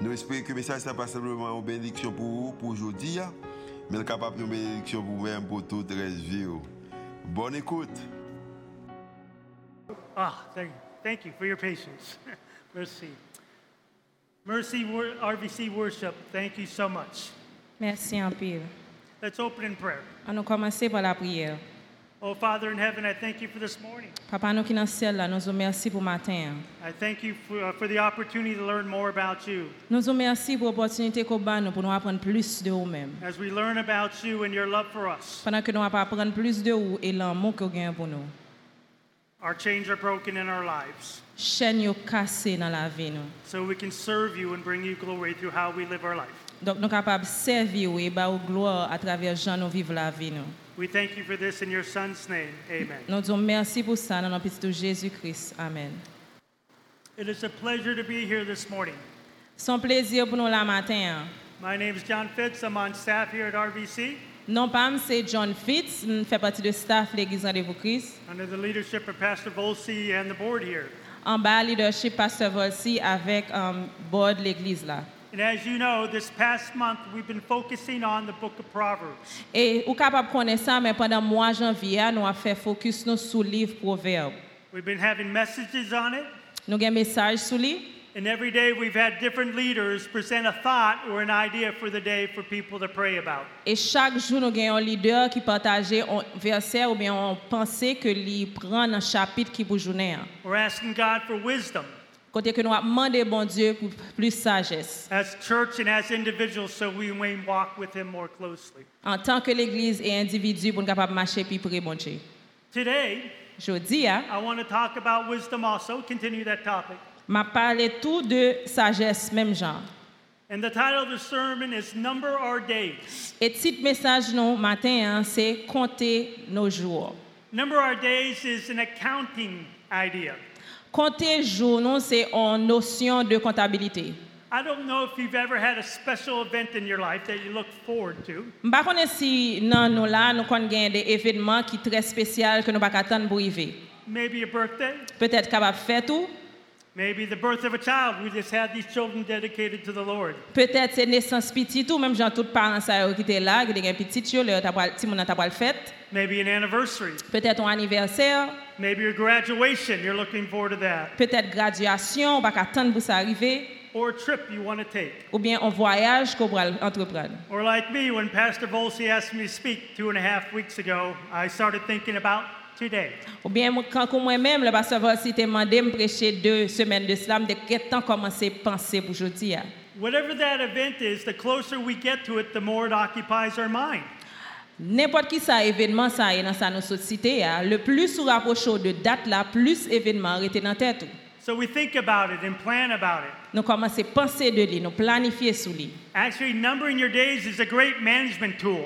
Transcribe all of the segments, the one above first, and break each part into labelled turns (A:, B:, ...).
A: Nous espérons que le message n'est pas simplement une bénédiction pour vous, pour aujourd'hui, mais capable de bénédiction pour vous-même, pour toute la vie. Bonne écoute.
B: Ah, thank, thank you for your patience. Mercy. Mercy RVC Worship, thank you so much.
C: Merci en pile.
B: Let's open in prayer.
C: On nous commencer par la prière.
B: Oh, Father in heaven, I thank you for this morning.
C: Papa nous qui dans le ciel là, nous vous merci pour matin.
B: I thank you for, uh, for the opportunity to learn more about you.
C: Nous vous merci pour l'opportunité qu'on a nous pour nous apprendre plus de vous-même.
B: As we learn about you and your love for us,
C: Pendant que nous allons apprendre plus de vous et l'amour que vous avez pour nous.
B: our chains are broken in our lives,
C: Chaîne yo cassée dans la vie nous.
B: so we can serve you and bring you glory through how we live our life.
C: Donc nous sommes capables de servir et ba ou gloire à travers gens nous vivre la vie nous.
B: We thank you for this in your Son's name. Amen.
C: Nous disons merci pour ça dans le petit de Jésus-Christ. Amen.
B: It is a pleasure to be here this morning.
C: Son plaisir pour nous la matin.
B: My name is John Fitz. I'm on staff here at RVC
C: Non pas c'est John Fitz, je fais partie de staff l'église Rendez-vous Christ.
B: under the leadership of Pastor Volsi and the board here.
C: En bas leadership Pasteur Volsi avec um, board l'église là.
B: And as you know, this past month we've been focusing on the book of Proverbs.
C: Et ou capable connaître ça mais pendant mois janvier nous a fait focus nous sur le livre Proverbe.
B: We've been having messages on it,
C: Nous avons un message sur lui
B: and every day we've had different leaders present a thought or an idea for the day for people to pray about.
C: et chaque jour nous avons un leader qui partageait un verset ou bien on pensait que lui prend un chapitre qui pour journée.
B: We're asking God for wisdom
C: Côté que nous demandé bon Dieu pour plus sagesse
B: as church and as individuals so we may walk with Him more closely.
C: en tant que l'église et individu pour nous capable marcher plus près bon Dieu.
B: Today,
C: Je dis hein,
B: I want to talk about wisdom also, continue that topic.
C: m'a parlé tout de sagesse même genre.
B: And the title of the sermon is Number Our Days.
C: Et titre message non matin hein, c'est compter nos jours.
B: Number Our Days is an accounting idea.
C: Compter jours non c'est une notion de comptabilité.
B: I don't know if you've ever had a special event in your life that you look forward to.
C: Si nan kon gen.
B: Maybe a birthday,
C: Peut-être tout,
B: maybe the birth of a child. We just had these children dedicated to the Lord.
C: peut-être c'est naissance petit tout même tous parents ça yo qui étaient là, qui gen petit yo leur t'a pas ti moun t'a pas fête.
B: Maybe an anniversary,
C: Peut-être un anniversaire,
B: maybe your graduation. You're looking forward to that.
C: peut-être graduation, on pas attendre pour ça arriver
B: Or a trip you want to take.
C: ou bien un voyage qu'on va entreprendre.
B: Or like me, when Pastor Volsi asked me to speak two and a half weeks ago, I started thinking about today.
C: Ou bien quand moi-même le pasteur Volsi t'a demandé me prêcher deux semaines de slam de quel temps commencer à penser pour aujourd'hui. hein?
B: Whatever that event is, the closer we get to it, the more it occupies our mind.
C: N'importe qui ça événement ça est dans sa société, hein, le plus nous rapprochons de date là, plus événement dans tête.
B: So we think about it and plan about it.
C: Nous commençons à penser de lui, nous planifier sur lui.
B: Actually, numbering your days is a great management tool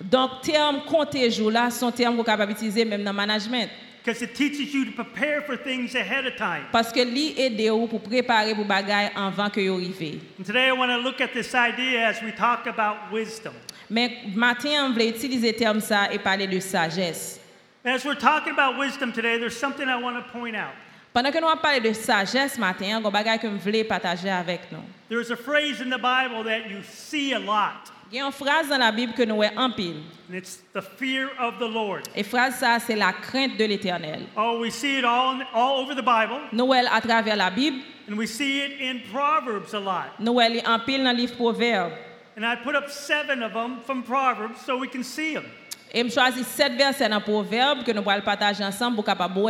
C: Donc terme compter jour là, sont termes qu'on capable utiliser même dans le management
B: because it teaches you to prepare for things ahead of time.
C: parce que lui aide ou pour préparer pour bagaille avant que yo arrive.
B: And today I want to look at this idea as we talk about wisdom.
C: Mais matin on veut utiliser terme ça et parler de sagesse.
B: As we're talking about wisdom today, there's something I want to point out.
C: Pendant que nous parler de sagesse matin, on bagaille que je voulais partager avec nous.
B: There's a phrase in the Bible that you see a lot,
C: Il y a une phrase dans la Bible que nous voyons en pile.
B: and it's the fear of the Lord.
C: Et phrase ça c'est la crainte de l'Éternel.
B: Oh, we see it all, all over the Bible,
C: Nous voyons à travers la Bible,
B: and we see it in Proverbs a lot.
C: nous voyons en pile dans le livre Proverbe.
B: And I put up seven of them from Proverbs so we can see them.
C: Et je choisis sept versets dans Proverbe que nous allons partager ensemble pour capable.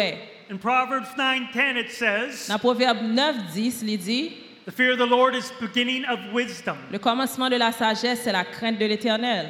B: In Proverbs 9:10 it says,
C: Dans Proverbe 9, 10, il dit
B: "The fear of the Lord is beginning of wisdom."
C: Le commencement de la sagesse, c'est la crainte de l'Éternel.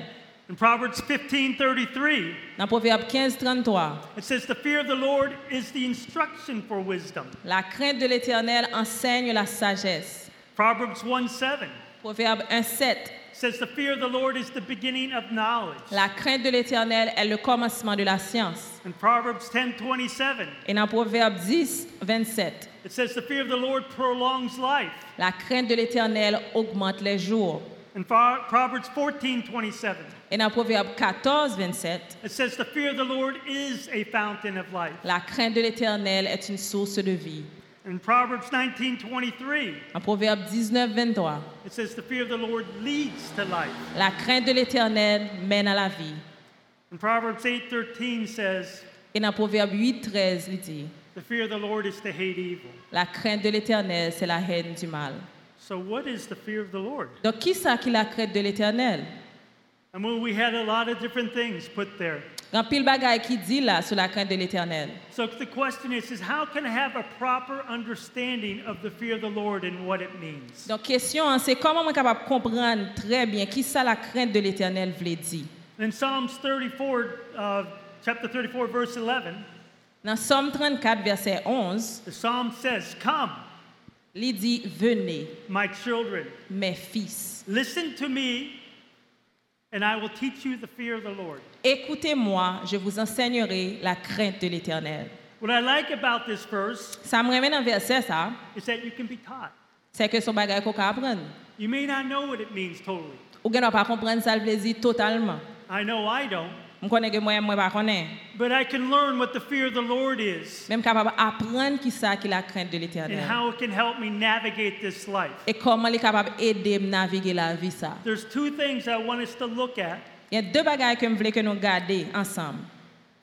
B: In Proverbs 15:33,
C: Dans Proverbe 15, 33,
B: it says, "The fear of the Lord is the instruction for wisdom."
C: la crainte de l'Éternel enseigne la sagesse.
B: Proverbs 1:7
C: Proverbe 1, 7,
B: says the fear of the Lord is the beginning of knowledge.
C: La crainte de l'Éternel est le commencement de la science.
B: In Proverbs 10:27,
C: Et dans Proverbe 10, 27,
B: it says the fear of the Lord prolongs life.
C: la crainte de l'Éternel augmente les jours.
B: In Pro- Proverbs 14:27,
C: Et dans Proverbe 14, 27,
B: it says the fear of the Lord is a fountain of life.
C: la crainte de l'Éternel est une source de vie.
B: In Proverbs 19:23,
C: En Proverbe 19, 23,
B: it says the fear of the Lord leads to life.
C: la crainte de l'Éternel mène à la vie.
B: And Proverbs 8:13 says
C: Et dans Proverbe 8, 13, il dit,
B: the fear of the Lord is to hate evil.
C: la crainte de l'Éternel, c'est la haine du mal.
B: So what is the fear of the Lord?
C: Donc, qui ça qui la crainte de l'Éternel?
B: And well, we had a lot of different things put there.
C: Grand pile bagaille qui dit là sur la crainte de l'Éternel.
B: So the question is, is how can I have a proper understanding of the fear of the Lord and what it means?
C: Donc, question, hein, c'est comment on est capable de comprendre très bien qui ça la crainte de l'Éternel voulait dire.
B: In Psalms 34, uh, chapter 34, verse 11,
C: Dans Somme 34, verset 11,
B: the psalm says, Come,
C: il dit Venez,
B: my children,
C: mes fils,
B: listen to me,
C: écoutez-moi, je vous enseignerai la crainte de l'Éternel.
B: What I like about this verse
C: Ça me ramène dans verset ça,
B: is that you can be taught.
C: c'est que son bagage qu'on peut apprendre.
B: You may not know what it means totally.
C: Ou bien on pas comprendre ça le plaisir totalement.
B: I know I don't.
C: Je connais que moi moi pas connais.
B: But I can learn what the fear of the Lord is
C: Même capable apprendre qui ça qui la crainte de
B: and
C: l'Éternel.
B: how it can help me navigate this life.
C: Et comment il est capable d'aider me naviguer la vie ça.
B: There's two things I want us to look at
C: Il y a deux bagages que je voulais que nous gardions ensemble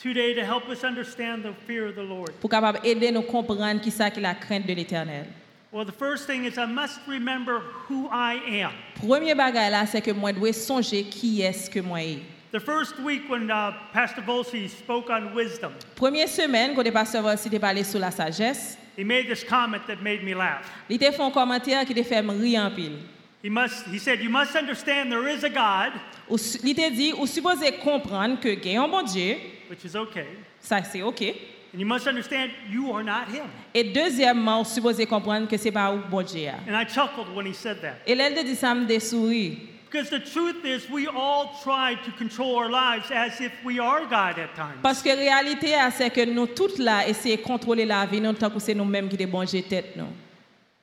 B: today to help us understand the fear of the Lord.
C: pour capable aider nous comprendre qui ça qui la crainte de l'Éternel.
B: Well, the first thing is I must remember who I am.
C: Premier bagage là c'est que moi dois songer qui est-ce que moi est.
B: The first week when uh, Pastor Volsi spoke on wisdom,
C: Première semaine quand le pasteur Volsi t'a parlé sur la sagesse,
B: he made this comment that made me laugh.
C: il t'a fait un commentaire qui t'a fait me rire en pile.
B: He must he said, You must understand there is a God,
C: Ou su- Il t'a dit, ou supposé comprendre que a un bon Dieu,
B: which is okay.
C: ça c'est OK.
B: And you must understand you are not him.
C: Et deuxièmement, ou supposé comprendre que c'est pas un bon Dieu.
B: And I chuckled when he said that.
C: Et là, il te dit ça me dessourit.
B: Because the truth is, we all try to control our lives as if we are God at times.
C: Parce que la réalité, ah, c'est que nous toutes là, essayons de contrôler la vie, nous, tant que c'est nous-mêmes qui manger tête. Nous.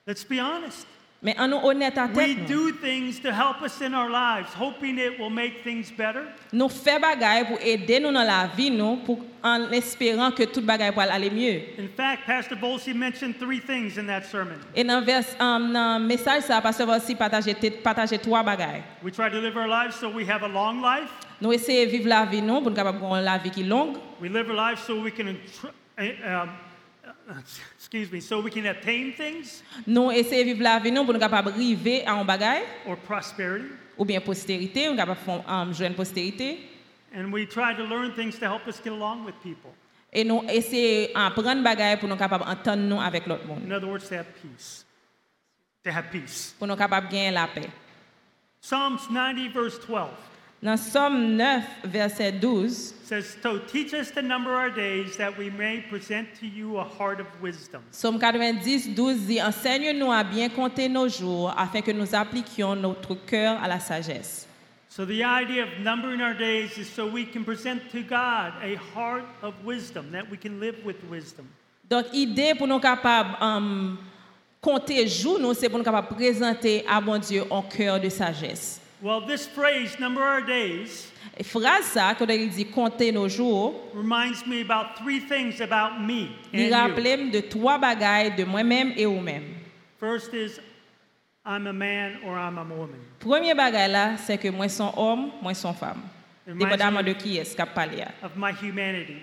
B: Let's be honest.
C: Mais en nous honnête à
B: We
C: tête, nous.
B: do things to help us in our lives, hoping it will make things better.
C: nous faisons bagaille pour aider nous dans la vie, nous, pour, en espérant que toute bagaille va aller mieux.
B: In fact, Pastor Volsi mentioned three things in that sermon.
C: Et dans le message, ça, aussi partager, partager trois bagailles.
B: We try to live our lives so we have a long life.
C: Nous essayons de vivre la vie, nous, pour la vie qui longue.
B: We live our lives so we can, uh, um, uh, excuse me, so we can obtain things?
C: Nous essayons de vivre la vie, nous, pour nous capables d'arriver à un bagaille,
B: or prosperity?
C: ou bien postérité, nous capables de faire um, jouer une postérité?
B: And we try to learn things to help us get along with people.
C: Et nous essayons d'apprendre bagaille pour nous capables d'entendre nous avec l'autre monde.
B: In other words, to have peace. To have peace.
C: Pour nous capables de gagner la paix.
B: Psalms 90, verse 12
C: Dans Somme 9, verset 12,
B: says, So teach us to number our days that we may present to you a heart of wisdom.
C: Somme 90, 12 dit Enseigne-nous à bien compter nos jours afin que nous appliquions notre cœur à la sagesse.
B: So the idea of numbering our days is so we can present to God a heart of wisdom, that we can live with wisdom.
C: Donc, l'idée pour nous capables um, compter jours, nous, c'est pour nous capables présenter à bon Dieu un cœur de sagesse.
B: Well, this phrase, number our days,
C: Et phrase ça, quand il dit compter nos jours,
B: reminds me about three things about me
C: il
B: and you.
C: rappelle de trois bagailles de moi-même et vous-même.
B: First is, I'm a man or I'm a woman.
C: Premier bagaille là, c'est que moi son homme, moi son femme.
B: Reminds
C: Dépendamment
B: me
C: de qui est-ce qu'a parlé.
B: of my humanity.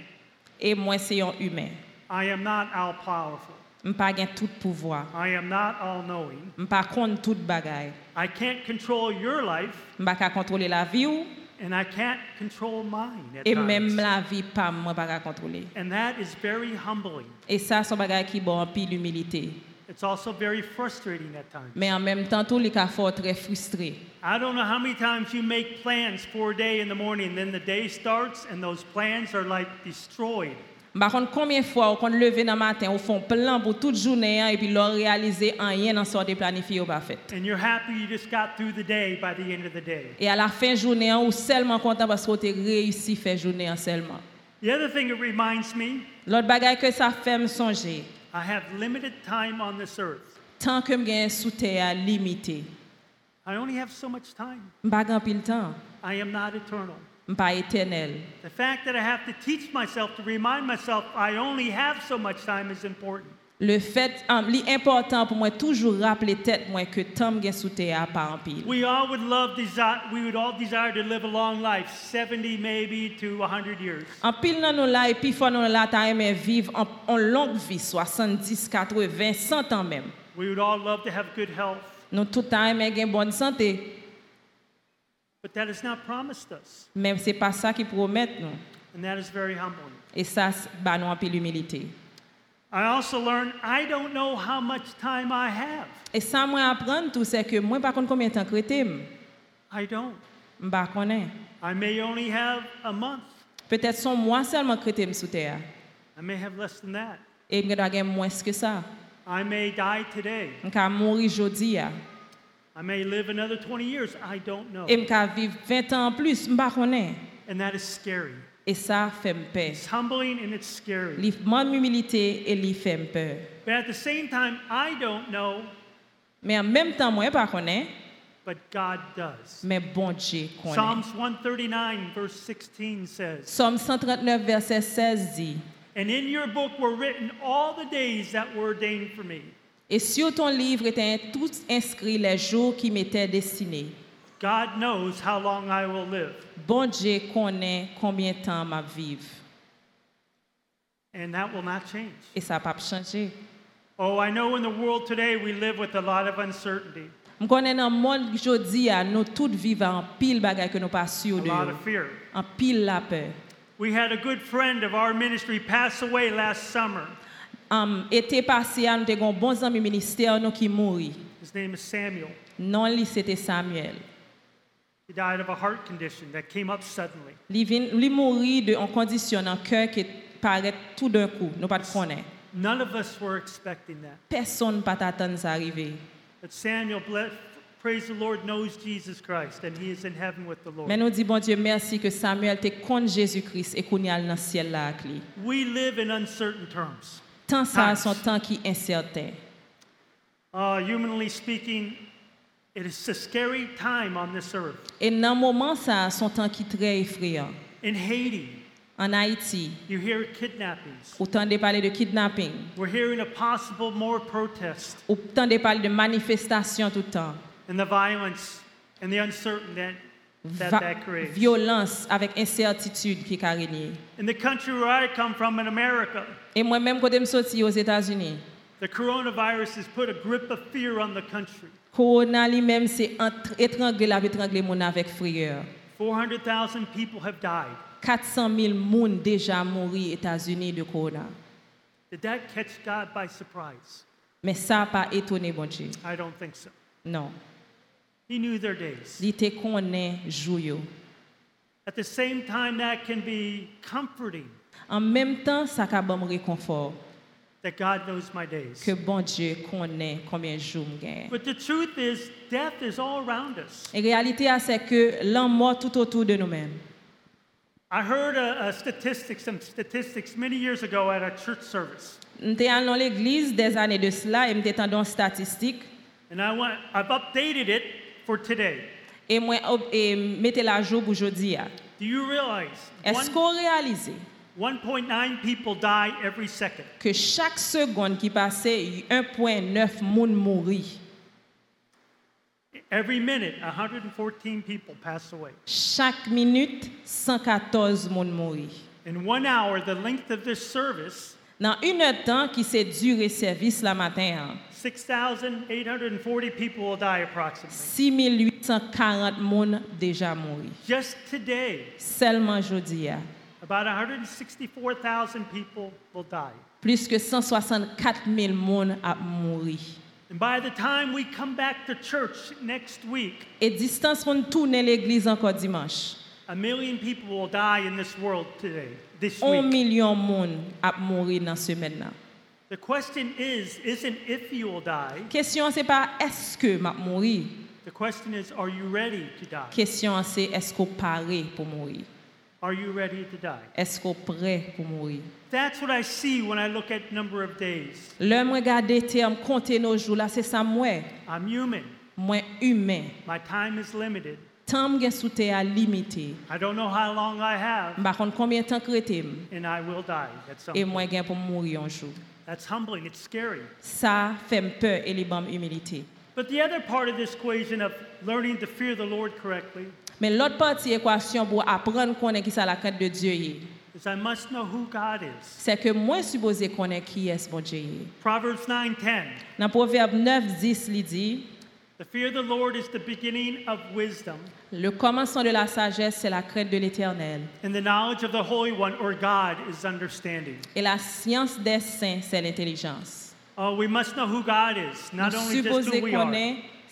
C: Et moi c'est un humain.
B: I am not all powerful.
C: Pas gain tout pouvoir.
B: I am not all knowing.
C: Je pas contre toute bagaille.
B: I can't control your life,
C: Je pas contrôler la vie ou
B: and I can't control mine at
C: et même
B: times.
C: la vie pas moi pas contrôler.
B: And that is very humbling.
C: Et ça son bagaille qui bon en pile humilité.
B: It's also very frustrating at times.
C: Mais en même temps tout les cas fort très frustré.
B: I don't know how many times you make plans for a day in the morning, then the day starts and those plans are like destroyed.
C: Par contre, combien de fois on lever dans le matin, on font plan pour toute journée hein, et puis leur réaliser rien dans ce de planifié ou pas fait.
B: And you're happy you just got through the day by the end of the day.
C: Et à la fin de journée, on seulement content parce qu'on a réussi à faire journée en seulement.
B: The other thing it reminds me,
C: L'autre bagaille que ça fait me songer,
B: I have limited time on this earth.
C: tant que je sous terre limité.
B: I only have so much time. I am not eternal.
C: Je pas éternel.
B: The fact that I have to teach myself to remind myself I only have so much time is important.
C: Le fait, um, important pour moi toujours rappeler tête moi que temps que sous terre pas en pile.
B: We all would love desire, we would all desire to live a long life, 70 maybe to 100 years.
C: En pile dans nous là et puis faut nous là ta aimer vivre en, en longue vie 70, 80, 100 ans même.
B: We would all love to have good health,
C: Nous tout aimer gain bonne santé,
B: but that is not promised us,
C: mais c'est pas ça qui promet nous.
B: and that is very humbling.
C: Et ça c'est- bah nous en pile humilité.
B: I also learned I don't know how much time I have.
C: Et ça moi apprendre tout c'est que moi contre combien de temps crété
B: I don't.
C: connais.
B: I may only have a month.
C: Peut-être son mois seulement crété sous terre.
B: I may have less than that.
C: Et je dois gagner moins que ça.
B: I may die today.
C: Mourir aujourd'hui.
B: I may live another 20 years. I don't know.
C: Et vais vivre 20 ans plus, ne connais.
B: And that is scary.
C: Et ça fait peur.
B: It's humbling and it's scary.
C: Il manque humilité et il fait peur.
B: But at the same time, I don't know,
C: Mais en même temps, moi, je ne connais,
B: but God does.
C: mais bon Dieu connaît.
B: Psalms 139, verse 16 says,
C: Somme 139, verset 16 dit,
B: And in your book were written all the days that were ordained for me.
C: Et sur ton livre étaient tous inscrits les jours qui m'étaient destinés.
B: God knows how long I will live.
C: Bon Dieu connaît combien de temps ma vivre.
B: And that will not change.
C: Et ça pas changé.
B: Oh, I know in the world today we live with a lot of uncertainty,
C: Je connais dans le monde aujourd'hui, nous tous vivons en pile bagaille que nous pas sûrs
B: a
C: de.
B: lot of fear.
C: En pile la peur.
B: We had a good friend of our ministry pass away last summer.
C: Um, été passé, nous avons un bon ami ministère nous qui mourit.
B: His name is Samuel.
C: Non, lui c'était Samuel.
B: He died of a heart condition that came up suddenly.
C: Lui, vin- lui mourit de en condition en cœur qui paraît tout d'un coup, nous pas.
B: None of us were expecting that.
C: Personne pas t'attendre ça arriver.
B: But Samuel, praise the Lord, knows Jesus Christ and he is in heaven with the Lord.
C: Mais nous dit bon Dieu merci que Samuel te contre Jésus-Christ et qu'on a dans le ciel là avec lui.
B: We live in uncertain terms.
C: Tant ça son temps qui est incertain.
B: Uh, humanly speaking, it is a scary time on this earth.
C: Et dans moment ça son temps qui très effrayant.
B: In Haiti,
C: En Haïti,
B: you hear kidnappings.
C: parler de kidnapping,
B: We're hearing a possible more protest
C: parler de manifestations tout le temps.
B: and the violence and the uncertainty
C: Va-
B: that creates.
C: violence avec incertitude qui a régné.
B: In the country where I come from in America,
C: Et moi-même, quand je suis sorti aux États-Unis,
B: the coronavirus has put a grip of fear on the country.
C: Corona lui-même, c'est entre- étrangler la étrangler mon avec frayeur.
B: 400,000 people have died.
C: 400 000 personnes déjà morts aux États-Unis de Corona.
B: Did that catch God by surprise?
C: Mais ça n'a pas étonné bon Dieu.
B: I don't think so.
C: Non.
B: He knew their days.
C: Te yo.
B: At the same time, that can be comforting
C: En même temps, ça a bon réconfort
B: that God knows my days.
C: que bon Dieu connaît combien de jours je gagne.
B: But the truth is, death is all around us.
C: Réalité, ah, c'est que l'homme mort tout autour de nous-mêmes.
B: I heard a, a statistic, some statistics many years ago at a church service.
C: J'étais allé dans l'église des années de cela et j'étais dans statistique
B: And I want, I've updated it for today.
C: et moi et mettez la jour pour aujourd'hui.
B: Do you realize
C: Est-ce
B: one-
C: qu'on réalise
B: 1.9 people die every second?
C: que chaque seconde qui passait, 1.9 moun mourit.
B: Every minute, 114 people pass away.
C: Chaque minute, 114 moun mourit.
B: In one hour, the length of this service,
C: Dans une heure de temps qui s'est duré service la matin, hein,
B: 6,840 people will die approximately.
C: 6840 moun déjà mouri.
B: Just today,
C: Seulement aujourd'hui, hein,
B: about 164,000 people will die.
C: plus que 164 000 moun a mouri.
B: And by the time we come back to church next week,
C: Et distance nous tourner l'église encore dimanche.
B: A million people will die in this world today, this
C: Un
B: week.
C: million moun ap mouri nan semen nan.
B: The question is, isn't if you will die?
C: Question c'est pas est-ce que m'a.
B: The question is, are you ready to die?
C: Question c'est est-ce qu'on paré pour mourir?
B: Are you ready to die?
C: Est-ce qu'on prêt pour mourir?
B: That's what I see when I look at number of days.
C: L'homme regarde terme compter nos jours là c'est ça moi.
B: I'm human.
C: Moi humain.
B: My time is limited.
C: Temps gen sous terre limité.
B: I don't know how long I have,
C: combien de temps crété
B: and I will die at some
C: et
B: point.
C: moi pour mourir un jour.
B: That's humbling. It's scary.
C: Ça fait peur et li bam humilité.
B: But the other part of this equation of learning to fear the Lord correctly
C: Mais l'autre partie équation pour apprendre connaître qui ça la crainte de Dieu est,
B: I must know who God is.
C: c'est que moi supposé connaître qui est bon Dieu.
B: Proverbs 9:10.
C: Dans Proverbe 9 10 il dit
B: The fear of the Lord is the beginning of wisdom,
C: le commencement de la sagesse c'est la crainte de l'Éternel
B: and the knowledge of the Holy One or God is understanding.
C: et la science des saints c'est l'intelligence.
B: Oh, we must know who God is, not
C: Nous
B: only just who we are.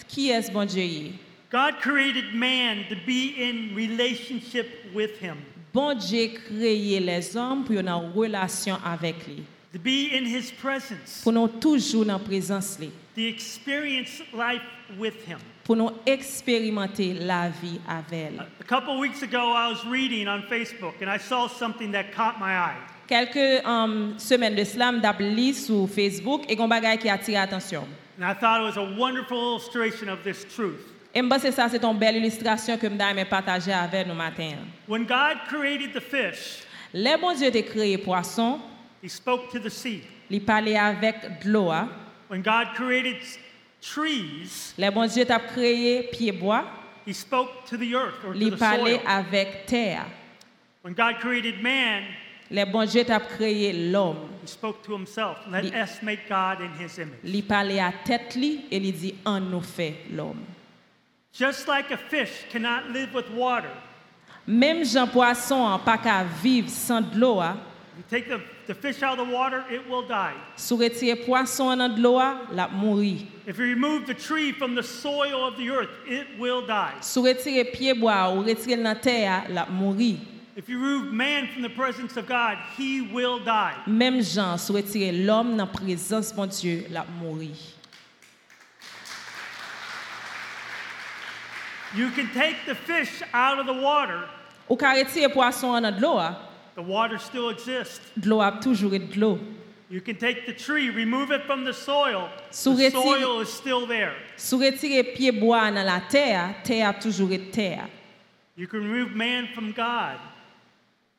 C: qui est bon Dieu.
B: God created man to be in relationship with him,
C: Bon Dieu créé les hommes pour être en relation avec lui.
B: to be in his presence,
C: Pour nous toujours dans présence lui.
B: To experience life with him.
C: Pour nous expérimenter la vie avec.
B: A couple weeks ago, I was reading on Facebook and I saw something that caught my eye.
C: Quelques um, semaines de slam d'abli sur Facebook et un bagage qui a attiré l'attention.
B: And I thought it was a wonderful illustration of this truth.
C: Et je pense que ça c'est une belle illustration que je vais partager avec nous matin.
B: When God created the fish,
C: bon Dieu a créé poisson,
B: he spoke to the sea.
C: il parlait avec de l'eau.
B: When God created trees,
C: Les bon Dieu a créé pied bois,
B: he spoke to the earth or to
C: il
B: the
C: parlait
B: soil.
C: avec terre.
B: When God created man,
C: Les bon Dieu a créé l'homme.
B: he spoke to himself. Let us make God in his image.
C: Il parlait à tête li et il dit en nous fait l'homme.
B: Just like a fish cannot live with water,
C: Même Jean poisson en pas qu'à vivre sans de l'eau. hein.
B: You take the, the fish out of the water, it will die.
C: Sous retirer poisson dans de l'eau, la mourir.
B: If you remove the tree from the soil of the earth, it will die.
C: Sous retirer pied bois ou retirer dans terre, la mourir.
B: If you remove man from the presence of God, he will die.
C: Même Jean sous retirer l'homme la présence de Dieu, la mourir.
B: You can take the fish out of the water,
C: Ou ka retirer poisson dans de l'eau.
B: The water still exists.
C: l'eau a toujours été de l'eau.
B: You can take the tree, remove it from the soil,
C: Sous
B: the soil is still there.
C: Sous retirer pied bois dans la terre, terre a toujours été terre.
B: You can remove man from God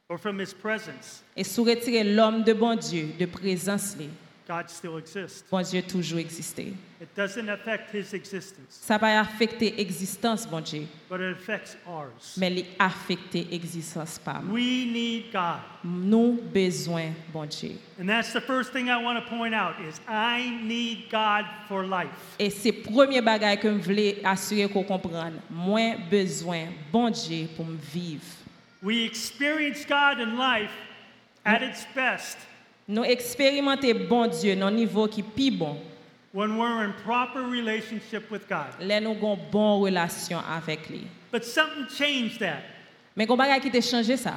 B: or from his presence.
C: Et sous retirer l'homme de bon Dieu, de présence, li,
B: God still exists.
C: bon Dieu toujours existé.
B: It doesn't affect his existence,
C: Ça va affecter l'existence, bon Dieu,
B: but it affects ours.
C: mais il affecter l'existence pas.
B: We need God.
C: Nous besoin, bon Dieu.
B: And that's the first thing I want to point out is I need God for life.
C: Et c'est premier bagage que je voulais assurer qu'on comprenne. Moi besoin, bon Dieu, pour me vivre.
B: We experience God in life at its best
C: Nous expérimenter bon Dieu dans un niveau qui est plus bon.
B: when we're in proper relationship with God.
C: Là, nous avons une bonne relation avec lui.
B: But something changed that.
C: Mais un bagage qui a changé ça?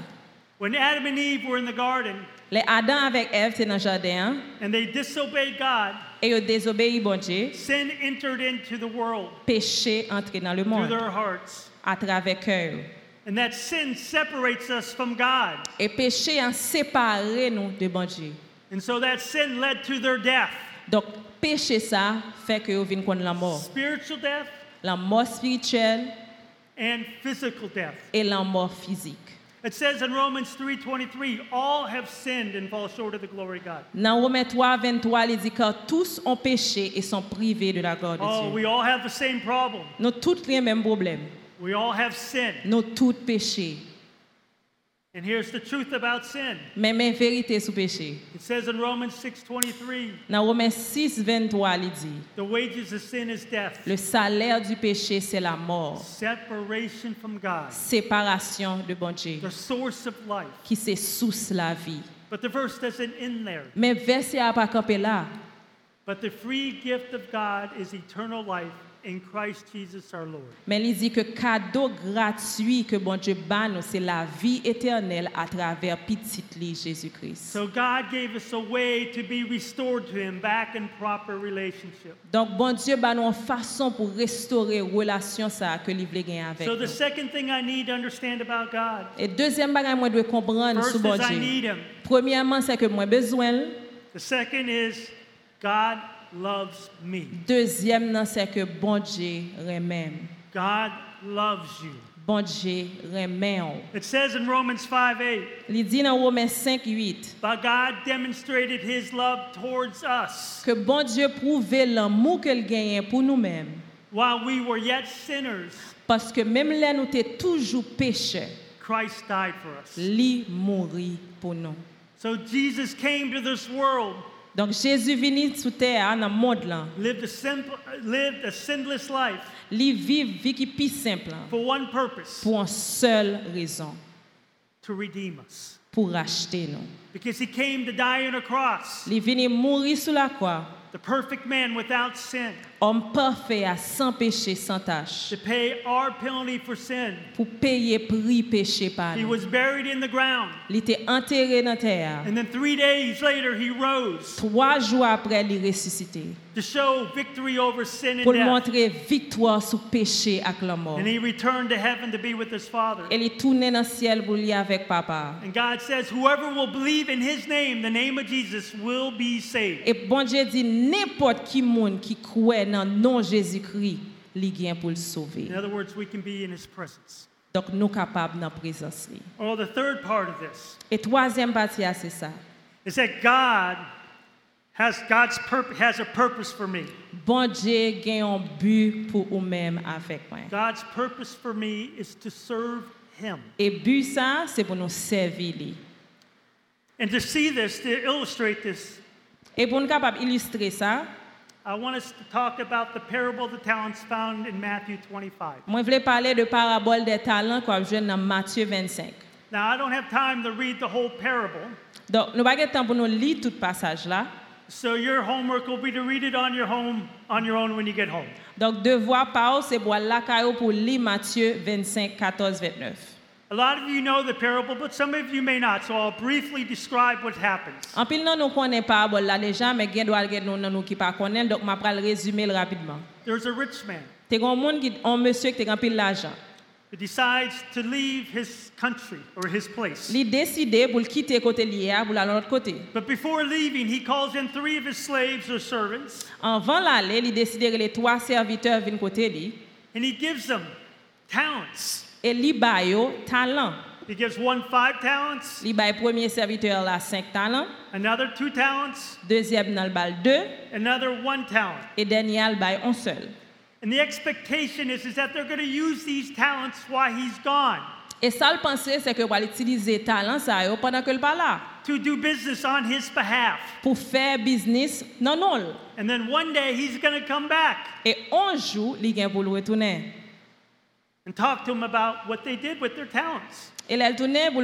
B: When Adam and Eve were in the garden
C: Les Adam avec Ève étaient dans le jardin
B: and they disobeyed God,
C: et ils désobéi bon Dieu.
B: sin entered into the world
C: Péché entré dans le
B: through
C: monde
B: their hearts.
C: à travers cœur.
B: And that sin separates us from God.
C: Et péché a séparé nous de bon Dieu.
B: And so that sin led to their death
C: Donc péché ça fait que vous venez connaître la mort.
B: spiritual death
C: La mort spirituelle
B: and physical death.
C: et la mort physique.
B: It says in Romans 3:23, all have sinned and fall short of the glory of God.
C: Dans Romains 3, 23, il dit que tous ont péché et sont privés de la gloire de
B: Oh,
C: Dieu.
B: we all have the same problem.
C: Nous tous les mêmes problèmes.
B: We all have sin.
C: Nous tous péché.
B: And here's the truth about sin.
C: Mais même vérité sous péché.
B: It says in Romans 6:23,
C: Dans Romains 6, 23, il dit
B: the wages of sin is death,
C: Le salaire du péché, c'est la mort.
B: separation from God,
C: Séparation de bon Dieu,
B: the source of life.
C: qui c'est sous la vie.
B: But the verse doesn't end there.
C: Mais verset a pas campé là.
B: But the free gift of God is eternal life in Christ Jesus our Lord.
C: Mais il dit que cadeau gratuit que bon Dieu bat nous, c'est la vie éternelle à travers petit li Jésus-Christ.
B: So God gave us a way to be restored to Him back in proper relationship.
C: Donc bon Dieu bat nous façon pour restaurer relation ça que veut gagner avec
B: So the second thing I need to understand about God
C: Et deuxième bagage moi dois comprendre sur bon Dieu. Premièrement, c'est que moi besoin.
B: The second is God loves me.
C: Deuxième, non, c'est que bon Dieu remet.
B: God loves you.
C: Bon Dieu remet.
B: It says in Romans 5 8,
C: Il dit dans Romains 5, 8
B: but God demonstrated His love towards us
C: que bon Dieu prouve l'amour qu'il gagne pour nous-mêmes.
B: while we were yet sinners.
C: Parce que même là, nous étions toujours pécheurs,
B: Christ died for us.
C: lui mourit pour nous.
B: So Jesus came to this world,
C: Donc Jésus venu sur terre, dans le monde là,
B: lived a simple, lived a sinless life
C: lui vit vie qui est plus simple, hein,
B: for one purpose:
C: pour une seule raison,
B: to redeem us.
C: pour racheter nous.
B: Because He came to die on a cross,
C: Il venu mourir sur la croix,
B: the perfect man without sin,
C: homme parfait, à sans péché, sans tâche,
B: to pay our penalty for sin.
C: pour payer prix péché par
B: He
C: nous.
B: was buried in the ground,
C: Il était enterré dans la terre.
B: and then three days later He rose
C: Trois jours après, il est ressuscité.
B: to show victory over sin
C: Pour
B: and death.
C: montrer victoire sur péché avec la mort.
B: And He returned to heaven to be with His Father.
C: Elle est tournée dans le ciel pour lui avec papa.
B: And God says, whoever will believe in His name, the name of Jesus, will be saved.
C: Et bon Dieu dit, n'importe qui monde qui croit dans le nom Jésus-Christ, il vient pour le sauver.
B: In other words, we can be in His presence.
C: Donc nous capables dans la présence. li.
B: Well, the third part of this
C: Et troisième partie, ah, c'est ça.
B: is that God has God's purp- has a purpose for me.
C: Bon Dieu un but pour avec moi.
B: God's purpose for me is to serve Him.
C: Et but ça, c'est pour nous servir. li.
B: And to see this, to illustrate this,
C: Et pour nous illustrer ça,
B: I want us to talk about the parable of the talents found in Matthew 25.
C: moi voulais parler de parabole des talents qu'on dans Matthieu 25.
B: Now, I don't have time to read the whole parable,
C: Donc, nous pas le temps pour nous lire tout passage là.
B: so your homework will be to read it on your home on your own when you get home.
C: Donc, devoir par c'est pour la caillou pour lire Matthieu 25, 14, 29.
B: A lot of you know the parable, but some of you may not, so I'll briefly describe what happens.
C: En pile, non, nous connaissons parabole là déjà, mais il y a des gens nous qui ne connaissent donc je vais le résumer rapidement.
B: There's a rich man
C: Il y a un monde qui- un monsieur qui a pile l'argent.
B: who decides to leave his country or his place.
C: Il décide pour le quitter côté lié pour aller de l'autre côté.
B: But before leaving, he calls in three of his slaves or servants,
C: Avant l'aller, il décide que les trois serviteurs viennent côté lui
B: and he gives them talents.
C: Et il baille yo talent.
B: He gives one five talents,
C: baille premier serviteur là 5 talents,
B: another two talents,
C: deuxième le balle 2
B: another one talent.
C: et dernier il baille un seul.
B: And the expectation is, is that they're going to use these talents while he's gone
C: Et ça le penser c'est que va utiliser talent ça yo pendant que il pas là
B: to do business on his behalf.
C: pour faire business non non.
B: And then one day he's going to come back
C: Et un jour, il vient pour le retourner.
B: And talk to them about what they did with their talents.
C: Et là, tourne pour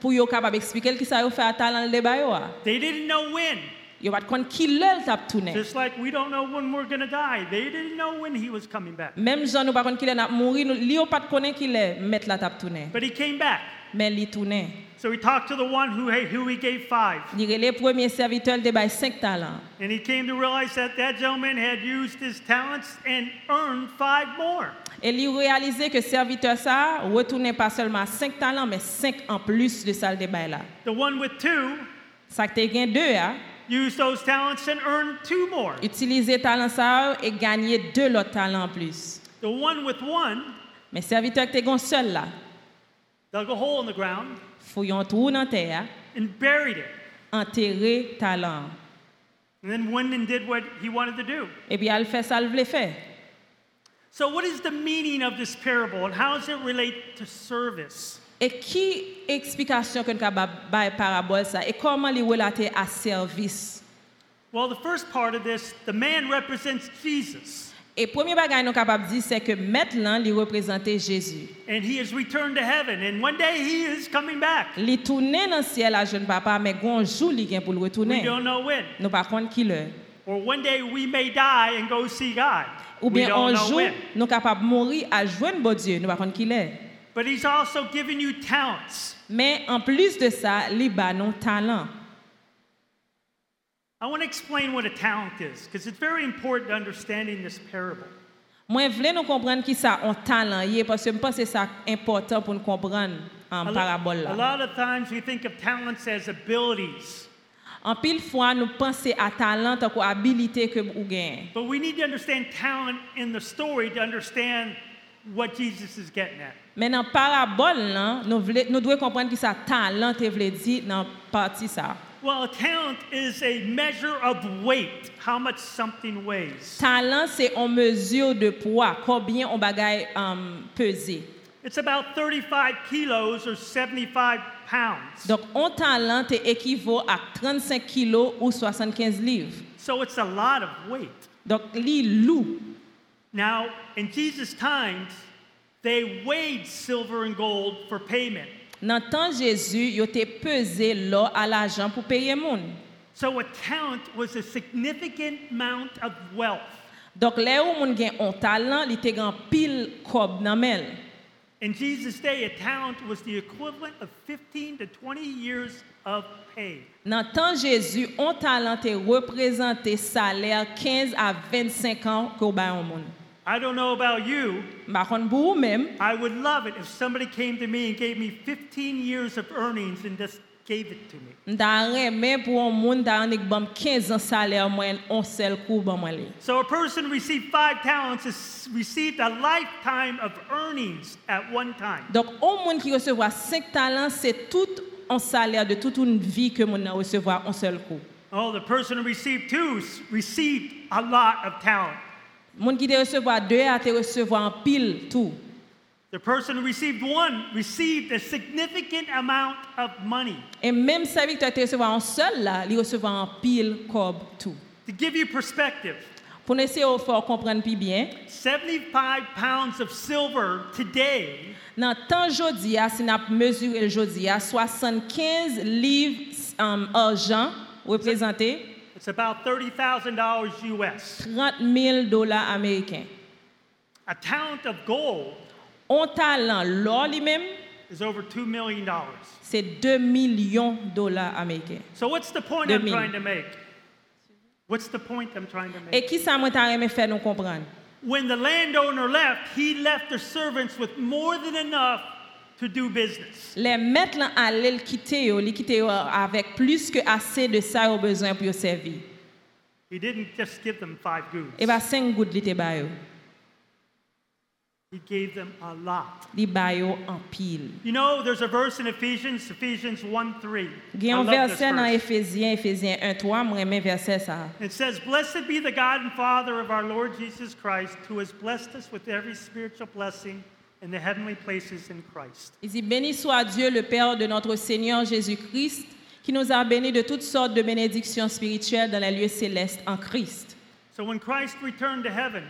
C: pour yo capable expliquer qui ça yo fait talent le débat yo.
B: They didn't know when.
C: Yo va connait qui l'el tap tourner.
B: Just like we don't know when we're going to die. They didn't know when he was coming back.
C: Même Jean nous pas connait qui l'el n'a mourir, li yo pas connait qui l'el mettre la tap tourner.
B: But he came back.
C: Mais il tourne.
B: So he talked to the one who, who he gave five.
C: Il les premiers serviteurs de bail 5 talents.
B: And he came to realize that that gentleman had used his talents and earned five more.
C: Et il réalisait que serviteur ça retournait pas seulement 5 talents mais 5 en plus de salle de bail là.
B: The one with two
C: Ça gain deux hein.
B: used those talents and earned two more.
C: Utiliser talent ça et gagner deux autres talents en plus.
B: The one with one
C: Mais serviteur tu un seul là,
B: dug a hole in the ground
C: trou dans terre,
B: and buried it.
C: enterrer talent.
B: And then went and did what he wanted to do.
C: Et puis elle fait ça, elle voulait faire.
B: So, what is the meaning of this parable and how does it relate to service?
C: Et qui explication que nous capable bailler parabole ça? Et comment les relater à service?
B: Well, the first part of this, the man represents Jesus,
C: Et premier bagage nous capable dire c'est que maintenant il représentait Jésus.
B: and he has returned to heaven, and one day he is coming back.
C: Il tourné dans le ciel à jeune papa mais un jour il vient pour le
B: We
C: retourner.
B: don't know when.
C: Nous par contre qui le.
B: Or one day we may die and go see God.
C: Ou bien un jour, nous capables de mourir à joindre bon Dieu, nous ne savons pas qui est.
B: But He's also given you talents.
C: Mais en plus de ça, il a nos talents.
B: I want to explain what a talent is because it's very important to understanding this parable.
C: Moi, je voulais nous comprendre qui ça un talent est parce que je pense que c'est important pour nous comprendre en parabole
B: a lot of times we think of talents as abilities,
C: En pile fois, nous pensons à talent habilité que vous gagnez.
B: but we need to understand talent in the story to understand what Jesus is getting at.
C: Mais dans la parabole, là, nous, devons comprendre qui ça talent voulait dire dans partie ça.
B: Well, a talent is a measure of weight, how much something weighs.
C: Talent, c'est en mesure de poids, combien on bagaille um, peser.
B: It's about 35 kilos or 75 pounds.
C: Donc, un talent équivaut à 35 kilos ou 75 livres.
B: So it's a lot of weight.
C: Donc, li.
B: Now, in Jesus' times, they weighed silver and gold for payment.
C: Dans temps Jésus, yo te pesé l'or à l'argent pour payer moun.
B: So a talent was a significant amount of wealth.
C: Donc, là où moun gen un talent, li te gen pile kob nan mel.
B: In Jesus' day, a talent was the equivalent of 15 to 20 years of pay.
C: Dans temps Jésus, un talent te représenté salaire 15 à 25 ans que bay un moun.
B: I don't know about you.
C: Par contre, pour vous même,
B: I would love it if somebody came to me and gave me 15 years of earnings and just gave it to me.
C: m'ta remè pour un moun ta anik bam 15 ans salaire moyen on seul coup ban moi li.
B: So a person received five talents has received a lifetime of earnings at one time.
C: Donc, un moun qui recevra 5 talents, c'est tout un salaire de toute une vie que moun a recevoir un seul coup.
B: Oh, the person who received two received a lot of talent.
C: Moun qui te recevoir 2 a te recevoir en pile tout.
B: The person who received one received a significant amount of money.
C: Et même serviteur te recevoir un seul là, il recevoir en pile cob tout.
B: To give you perspective,
C: Pour essayer de faire comprendre plus bien,
B: 75 pounds of silver today
C: dans temps jodi a, si n'a mesuré le jodi a, 75 livres um, argent représenté
B: it's about $30,000 US.
C: 30 000 dollars américains.
B: A talent of gold
C: Un talent, l'or lui-même,
B: is over $2 million.
C: c'est 2 millions de dollars américains.
B: So what's the point I'm trying to make? What's the point I'm trying to
C: Et
B: make?
C: qui ça moi t'a aimé faire nous comprendre?
B: When the landowner left, he left the servants with more than enough to do business.
C: Les maîtres là allaient le quitter avec plus que assez de ça au besoin pour servir.
B: He didn't just give them five goods.
C: Et ba 5 gouttes li te ba yo.
B: He gave them a lot.
C: Li ba yo en pile.
B: You know, there's a verse in Ephesians, Ephesians 1 3.
C: Gen un verset dans
B: verse.
C: Éphésiens, Éphésiens 1 3, moi remè verset ça.
B: It says, Blessed be the God and Father of our Lord Jesus Christ, who has blessed us with every spiritual blessing in the heavenly places in Christ.
C: Il dit béni soit Dieu le Père de notre Seigneur Jésus-Christ qui nous a bénis de toutes sortes de bénédictions spirituelles dans les lieux célestes en Christ.
B: So when Christ returned to heaven,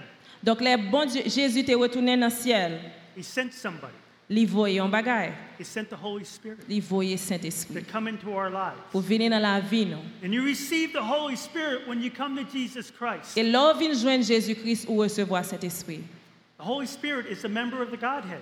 C: Donc les bon Dieu, Jésus est retourné dans le ciel.
B: he sent somebody.
C: Il voyait un bagage.
B: He sent the Holy Spirit
C: Il voyait
B: to
C: Saint-Esprit
B: come into our lives.
C: pour venir dans la vie nous.
B: And you receive the Holy Spirit when you come to Jesus Christ.
C: Et là, vient joindre Jésus-Christ ou recevoir Saint-Esprit.
B: The Holy Spirit is a member of the Godhead.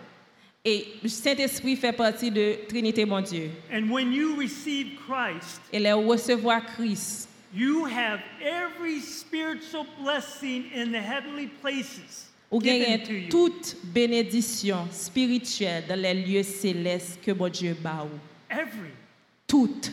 C: Et Saint-Esprit fait partie de Trinité mon Dieu.
B: And when you receive Christ,
C: Et les recevoir Christ,
B: you have every spiritual blessing in the heavenly places
C: ou
B: given
C: gagnez toute bénédiction spirituelle dans les lieux célestes que mon Dieu bat.
B: Every.
C: Toute.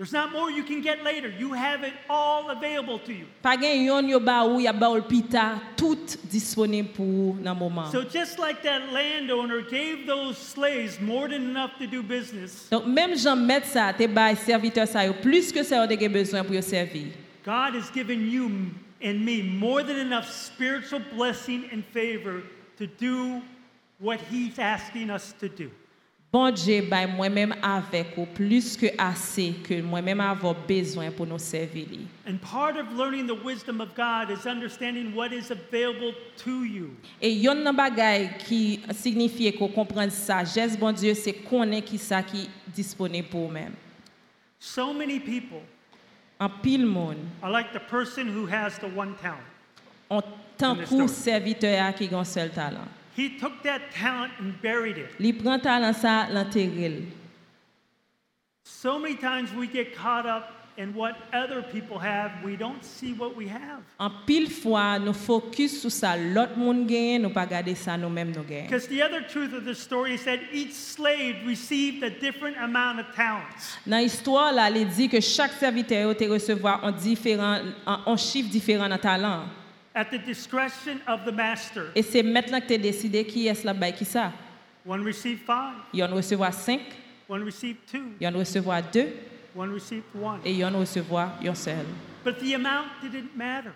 B: There's not more you can get later. You have it all available to you.
C: Gen yon yo ba ou, ya ba ou pita, tout disponible pour ou moment.
B: So just like that landowner gave those slaves more than enough to do business,
C: Donc même Jean met ça, te bay serviteur yo, plus que ça yo te gen besoin yo servir.
B: God has given you and me more than enough spiritual blessing and favor to do what he's asking us to do.
C: Bon Dieu bay moi-même avec ou plus que assez que moi-même avoir besoin pour nous servir.
B: And part of learning the wisdom of God is understanding what is available to you.
C: Et yon nan bagay qui signifie qu'on comprend sagesse bon Dieu, c'est connaître qui ça qui disponible pour nous-mêmes.
B: So many people
C: En pile monde,
B: are like the person who has the one talent.
C: on tant serviteur qui a un seul talent.
B: He took that talent and buried it.
C: Li prend talent ça, l'enterre.
B: So many times we get caught up in what other people have, we don't see what we have.
C: En pile fois, nous focus sur ça, l'autre monde gagne, nous pas garder ça nous-mêmes nous gagne.
B: Because the other truth of the story is that each slave received a different amount of talents.
C: Dans l'histoire là, il dit que chaque serviteur te recevoir un différent un, chiffre différent dans talent.
B: At the discretion of the master,
C: Et c'est maintenant que tu as décidé qui est là bas qui ça.
B: one received five,
C: Il y en recevoir 5,
B: one received two,
C: il y en recevoir 2
B: one received one.
C: et il y en recevoir un seul.
B: But the amount didn't matter.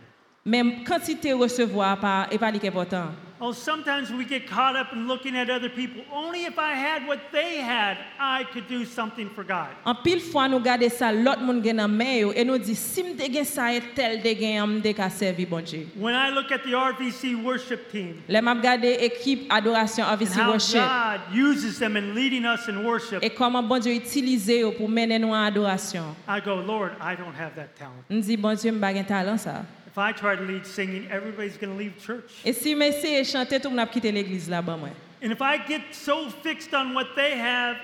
C: Même quantité recevoir pas est pas important.
B: Oh, sometimes we get caught up in looking at other people. Only if I had what they had, I could do something for God.
C: En pile fois nous garder ça l'autre monde gagne dans main yo, et nous dit si me gagne ça et tel de gagne me ka servi bon Dieu.
B: When I look at the RVC worship team
C: Les m'a regardé équipe adoration RVC
B: how
C: worship
B: God uses them in leading us in worship,
C: et comment bon Dieu utilisé yo pour mener nous en adoration.
B: I go, Lord, I don't have that talent.
C: On dit bon Dieu me pas talent ça.
B: If I try to lead singing, everybody's going to leave church.
C: Et si essayer chanter tout le monde quitter l'église là bas moi.
B: And if I get so fixed on what they have,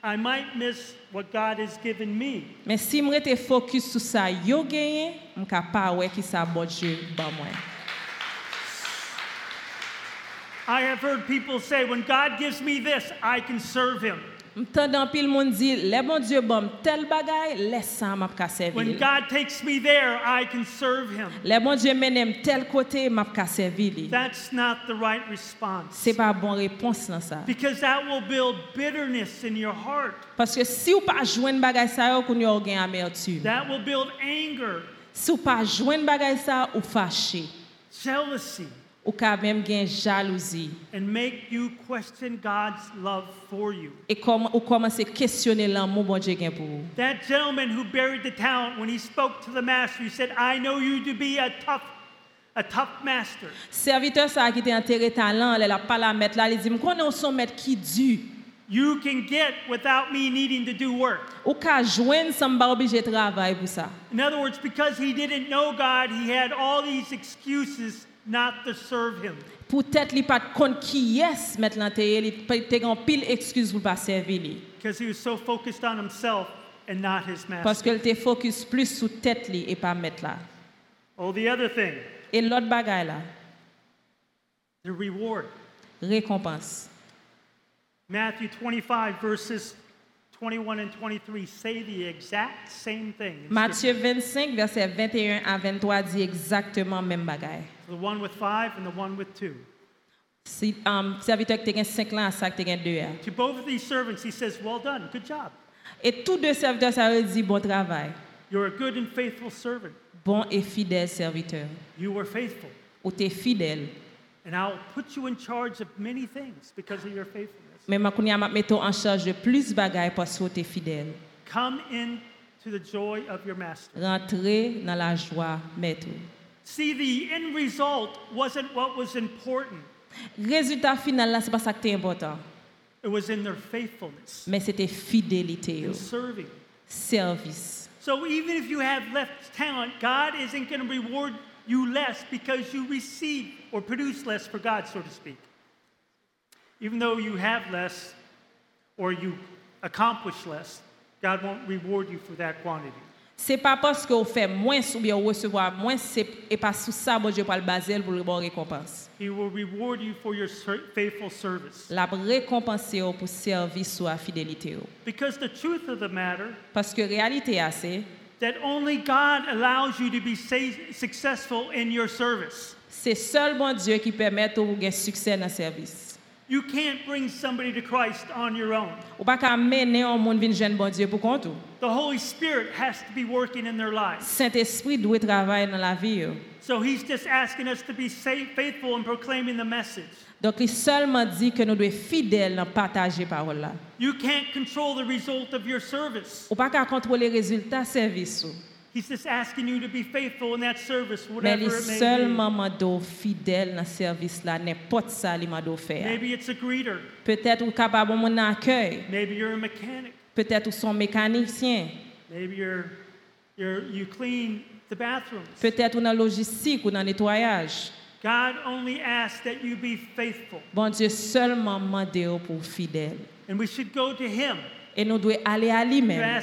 B: I might miss what God has given me.
C: Mais si rete focus sur ça yo gagné, me ka pas ouais qui ça bon Dieu ba moi.
B: I have heard people say, when God gives me this, I can serve him.
C: M'tendan pil moun di, le bon Diyo bom tel bagay, lesan map ka
B: servil.
C: When
B: God takes me there, I can serve him.
C: Le bon Diyo menem tel kote, map ka servili.
B: That's not the right response.
C: Se pa bon repons nan sa.
B: Because that will build bitterness in your heart.
C: Paske si ou pa jwen bagay sa yo, koun yo gen amertume.
B: That will build anger.
C: Si ou pa jwen bagay sa, ou fache.
B: Jealousy.
C: Ou ka même gen jalousie.
B: and make you question God's love for you.
C: Et comme ou commencer questionner l'amour bon Dieu gen pour vous.
B: That gentleman who buried the talent, when he spoke to the master, he said, I know you to be a tough, a tough master.
C: Serviteur ça qui était enterré talent, elle a pas la mettre là, il dit, me connais son maître qui dur.
B: You can get without me needing to do work.
C: Ou ka joindre sans pas obligé de travailler pour ça.
B: In other words, because he didn't know God, he had all these excuses not to serve him.
C: Peut-être li pas de compte qui est mettre l'enterré, il te en pile excuse pour pas servir li.
B: Because he was so focused on himself and not his
C: Parce
B: master.
C: qu'elle te focus plus sur tête li et pas mettre là.
B: Oh, the other thing,
C: Et l'autre bagaille là,
B: the reward.
C: récompense.
B: Matthew 25, verses 21 and 23 say the exact same thing. in
C: Matthieu 25, verset 21 à 23 dit exactement même bagaille.
B: Scripture. The one with five and the one with two.
C: Si um, serviteur qui te 5 ans, ça qui te 2 ans.
B: To both of these servants, he says, Well done, good job.
C: Et tous deux serviteurs, ça veut dire bon travail.
B: You're a good and faithful servant.
C: Bon et fidèle serviteur.
B: You were faithful.
C: Ou t'es fidèle.
B: And I'll put you in charge of many things because of your faithfulness.
C: Mais ma kounya m'a metto en charge de plus bagaille parce que fidèle.
B: Come into the joy of your master.
C: Rentrer dans la joie, maître.
B: See, the end result wasn't what was important,
C: Résultat final là, c'est pas ça qui est important.
B: it was in their faithfulness
C: Mais c'était fidélité,
B: in serving.
C: service.
B: So even if you have less talent, God isn't going to reward you less because you receive or produce less for God, so to speak. Even though you have less or you accomplish less, God won't reward you for that quantity.
C: C'est pas parce que vous faites moins ou bien vous recevoir moins, c'est et pas sous ça, bon Dieu, pas le baser pour le bon récompense.
B: He will reward you for your faithful service.
C: La récompense yo pour service ou fidélité.
B: Because the truth of the matter
C: Parce que réalité a c'est
B: that only God allows you to be successful in your service.
C: c'est seul bon Dieu qui permet de vous gagner succès dans service.
B: You can't bring somebody to Christ on your own.
C: Ou pas qu'à mener un monde vinn jeune bon Dieu pour compte.
B: The Holy Spirit has to be working in their lives.
C: Saint-Esprit doit travailler dans la vie.
B: So he's just asking us to be faithful in proclaiming the message.
C: Donc il seulement dit que nous devons fidèles dans partager parole là.
B: You can't control the result of your service.
C: Ou pas qu'à contrôler les résultats service. ou.
B: He's just asking you to be faithful in that service,
C: Mais
B: whatever
C: il
B: it may
C: seulement mando fidèle dans service là, n'importe ça li mando
B: be.
C: faire.
B: Maybe it's a greeter.
C: Peut-être ou capable mon accueil,
B: Maybe you're a mechanic.
C: peut-être ou son mécanicien,
B: Maybe you're, You're, you clean the bathrooms.
C: Peut-être ou dans logistique ou dans nettoyage.
B: God only asks that you be faithful.
C: Bon Dieu seulement pour fidèle.
B: And we should go to Him
C: Et nous devons aller à lui-même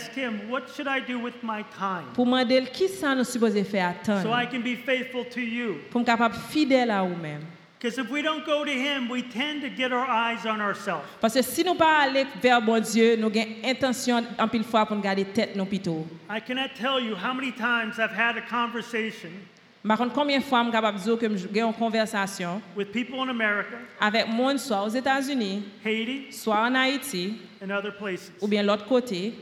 C: pour demander qui ça nous supposé faire
B: so
C: attendre
B: I can be faithful to you?
C: pour être capable fidèle à nous-mêmes.
B: Because if we don't go to Him, we tend to get our eyes on ourselves.
C: Parce que si nous pas aller vers bon Dieu, nous avons intention en pile fois pour nous garder tête nous plutôt.
B: I cannot tell you how many times I've had a conversation
C: Par combien de fois je capable dire que j'ai une conversation
B: with people in America,
C: avec monde soit aux États-Unis, soit en Haïti,
B: and other places
C: ou bien l'autre côté,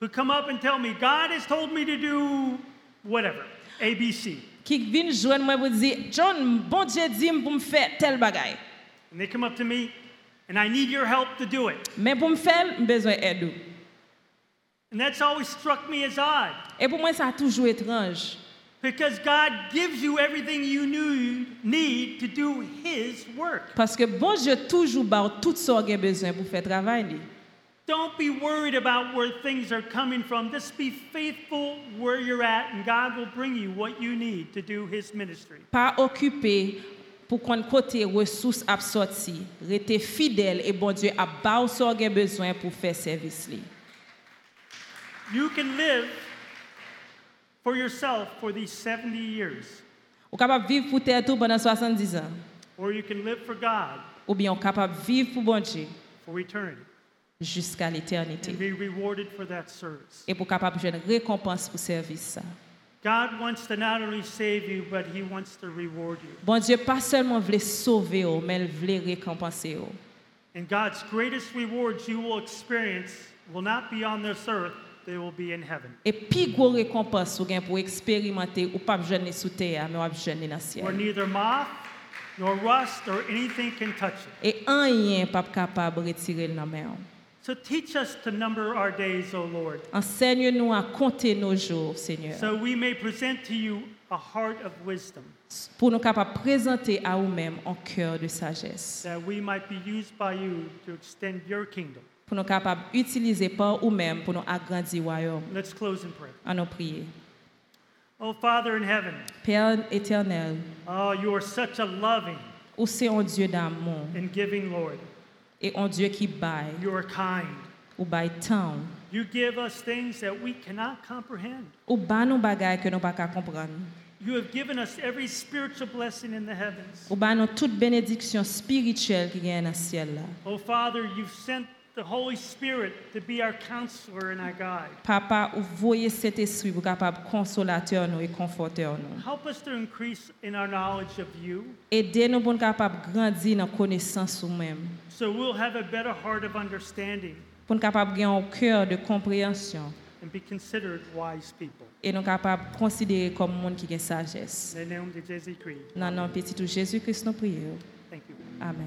B: who come up and tell me, God has told me to do whatever, ABC.
C: qui viennent joindre moi pour dire, John, bon Dieu dit pour me faire tel bagay.
B: And they come up to me, and I need your help to do it.
C: Mais pour me faire, j'ai besoin d'aide.
B: And that's always struck me as odd
C: Et pour moi, ça a toujours étrange.
B: Because God gives you everything you need to do His work.
C: Parce que bon Dieu toujours tout ce qu'on a besoin pour faire travail.
B: Don't be worried about where things are coming from. Just be faithful where you're at, and God will bring you what you need to do His ministry.
C: Pas occupé pour qu'on côté ressources absorti. Rester fidèle et bon Dieu a ce qu'on a besoin pour faire service.
B: You can live for yourself for these 70 years,
C: Ou capable vivre pour terre tout pendant 70 ans.
B: or you can live for God
C: Ou bien ou capable vivre pour bon Dieu
B: for eternity
C: jusqu'à l'éternité.
B: and be rewarded for that service.
C: Et pour capable de une récompense pour service ça.
B: God wants to not only save you, but He wants to reward you.
C: Bon Dieu pas seulement voulait sauver, ou, mais il voulait récompenser. ou.
B: And God's greatest rewards you will experience will not be on this earth, they will be in heaven.
C: Et puis gros récompense ou gain pour expérimenter ou pas jeûner sous terre, mais ou jeûner dans le
B: Where neither moth nor rust or anything can touch it.
C: Et rien pas capable de retirer dans main.
B: So teach us to number our days, O Lord,
C: Enseigne-nous à compter nos jours, Seigneur,
B: so we may present to you a heart of wisdom,
C: pour nous capables présenter à nous-mêmes un cœur de sagesse,
B: that we might be used by you to extend your kingdom.
C: Pour nous capables d'utiliser par nous-mêmes pour nous agrandir royaume.
B: Let's close in prayer.
C: À nous prier.
B: Oh, Father in heaven,
C: Père éternel,
B: oh, you are such a loving
C: ou c'est un Dieu d'amour
B: and giving Lord.
C: et un Dieu qui baille
B: You are kind.
C: ou baille tant
B: You give us things that we cannot comprehend.
C: ou ba nous bagaille que nous pas qu'à comprendre.
B: You have given us every spiritual blessing in the heavens.
C: Ou ba nous toute bénédiction spirituelle qui est dans le ciel là.
B: Oh, Father, you've sent the Holy Spirit to be our counselor and our guide.
C: Papa, ou ouvoye cet esprit pou kapab konsolateur nou e konforteur nou.
B: Help us to increase in our knowledge of you.
C: Aide nou pou nou kapab grandi nan connaissance ou même.
B: So we'll have a better heart of understanding.
C: Pou nou kapab gen un cœur de compréhension.
B: And be considered wise people.
C: Et nous capables considérer comme monde qui a sagesse. Dans nom de Jésus-Christ. Jésus-Christ nous prions. Amen.